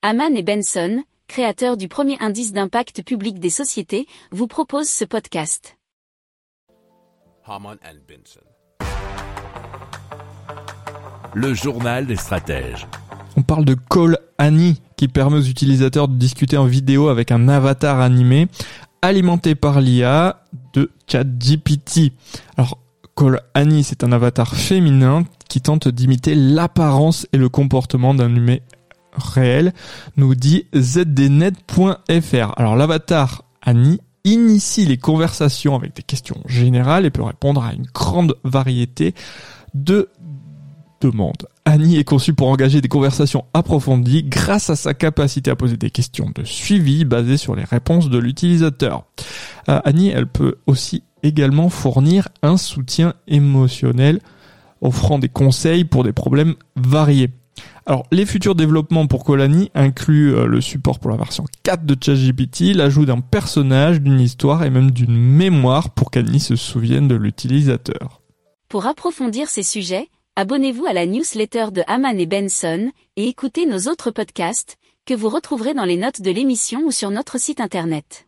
Haman et Benson, créateurs du premier indice d'impact public des sociétés, vous proposent ce podcast. Haman and Benson. Le journal des stratèges. On parle de Call Annie qui permet aux utilisateurs de discuter en vidéo avec un avatar animé alimenté par l'IA de ChatGPT. Alors Call Annie, c'est un avatar féminin qui tente d'imiter l'apparence et le comportement d'un humain réel, nous dit zdnet.fr. Alors l'avatar Annie initie les conversations avec des questions générales et peut répondre à une grande variété de demandes. Annie est conçue pour engager des conversations approfondies grâce à sa capacité à poser des questions de suivi basées sur les réponses de l'utilisateur. Euh, Annie, elle peut aussi également fournir un soutien émotionnel offrant des conseils pour des problèmes variés. Alors, les futurs développements pour Colani incluent euh, le support pour la version 4 de ChatGPT, l'ajout d'un personnage, d'une histoire et même d'une mémoire pour qu'Annie se souvienne de l'utilisateur. Pour approfondir ces sujets, abonnez-vous à la newsletter de Haman et Benson et écoutez nos autres podcasts que vous retrouverez dans les notes de l'émission ou sur notre site internet.